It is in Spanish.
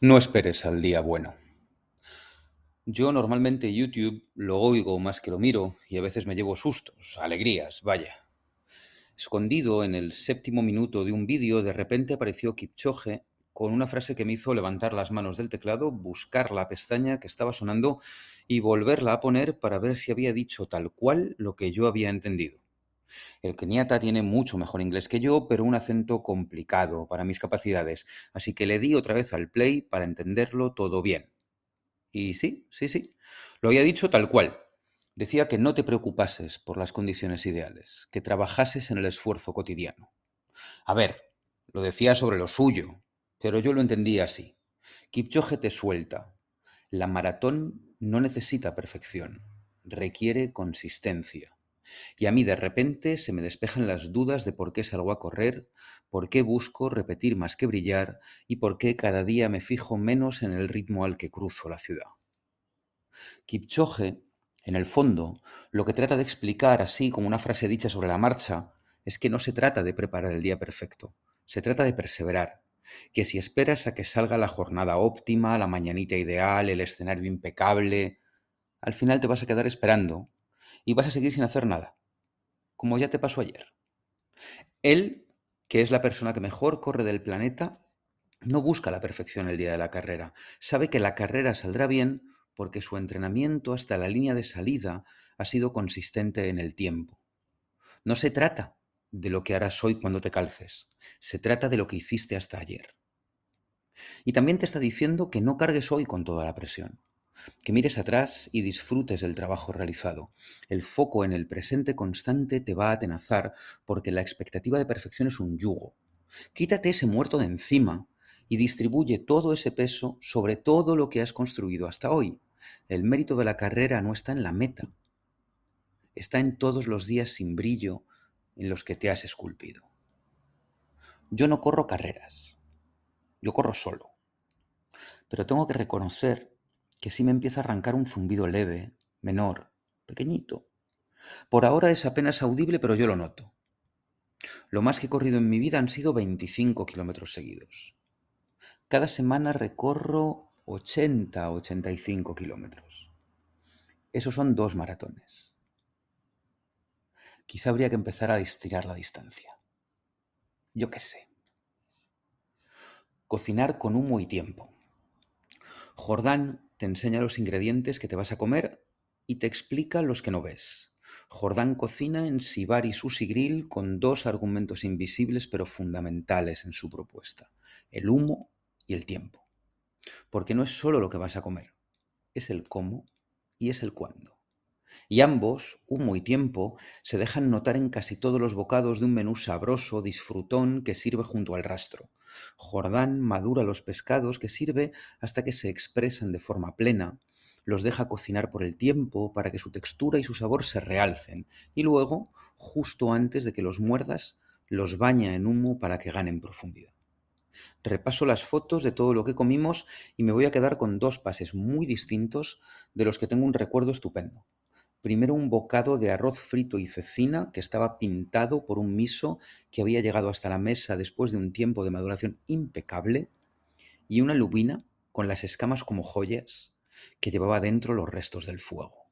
No esperes al día bueno. Yo normalmente YouTube lo oigo más que lo miro y a veces me llevo sustos, alegrías, vaya. Escondido en el séptimo minuto de un vídeo, de repente apareció Kipchoge con una frase que me hizo levantar las manos del teclado, buscar la pestaña que estaba sonando y volverla a poner para ver si había dicho tal cual lo que yo había entendido. El keniata tiene mucho mejor inglés que yo, pero un acento complicado para mis capacidades, así que le di otra vez al play para entenderlo todo bien. Y sí, sí, sí, lo había dicho tal cual. Decía que no te preocupases por las condiciones ideales, que trabajases en el esfuerzo cotidiano. A ver, lo decía sobre lo suyo, pero yo lo entendía así. Kipchoge te suelta. La maratón no necesita perfección, requiere consistencia. Y a mí de repente se me despejan las dudas de por qué salgo a correr, por qué busco repetir más que brillar y por qué cada día me fijo menos en el ritmo al que cruzo la ciudad. Kipchoge, en el fondo, lo que trata de explicar así como una frase dicha sobre la marcha, es que no se trata de preparar el día perfecto, se trata de perseverar, que si esperas a que salga la jornada óptima, la mañanita ideal, el escenario impecable, al final te vas a quedar esperando y vas a seguir sin hacer nada, como ya te pasó ayer. Él, que es la persona que mejor corre del planeta, no busca la perfección el día de la carrera. Sabe que la carrera saldrá bien porque su entrenamiento hasta la línea de salida ha sido consistente en el tiempo. No se trata de lo que harás hoy cuando te calces, se trata de lo que hiciste hasta ayer. Y también te está diciendo que no cargues hoy con toda la presión que mires atrás y disfrutes del trabajo realizado. El foco en el presente constante te va a atenazar porque la expectativa de perfección es un yugo. Quítate ese muerto de encima y distribuye todo ese peso sobre todo lo que has construido hasta hoy. El mérito de la carrera no está en la meta, está en todos los días sin brillo en los que te has esculpido. Yo no corro carreras, yo corro solo, pero tengo que reconocer que sí me empieza a arrancar un zumbido leve, menor, pequeñito. Por ahora es apenas audible, pero yo lo noto. Lo más que he corrido en mi vida han sido 25 kilómetros seguidos. Cada semana recorro 80 85 kilómetros. Esos son dos maratones. Quizá habría que empezar a estirar la distancia. Yo qué sé. Cocinar con humo y tiempo. Jordán te enseña los ingredientes que te vas a comer y te explica los que no ves. Jordán cocina en Sibar y Sushi Grill con dos argumentos invisibles pero fundamentales en su propuesta, el humo y el tiempo. Porque no es solo lo que vas a comer, es el cómo y es el cuándo. Y ambos, humo y tiempo, se dejan notar en casi todos los bocados de un menú sabroso, disfrutón, que sirve junto al rastro. Jordán madura los pescados que sirve hasta que se expresan de forma plena, los deja cocinar por el tiempo para que su textura y su sabor se realcen, y luego, justo antes de que los muerdas, los baña en humo para que ganen profundidad. Repaso las fotos de todo lo que comimos y me voy a quedar con dos pases muy distintos de los que tengo un recuerdo estupendo. Primero un bocado de arroz frito y cecina que estaba pintado por un miso que había llegado hasta la mesa después de un tiempo de maduración impecable y una lubina con las escamas como joyas que llevaba dentro los restos del fuego.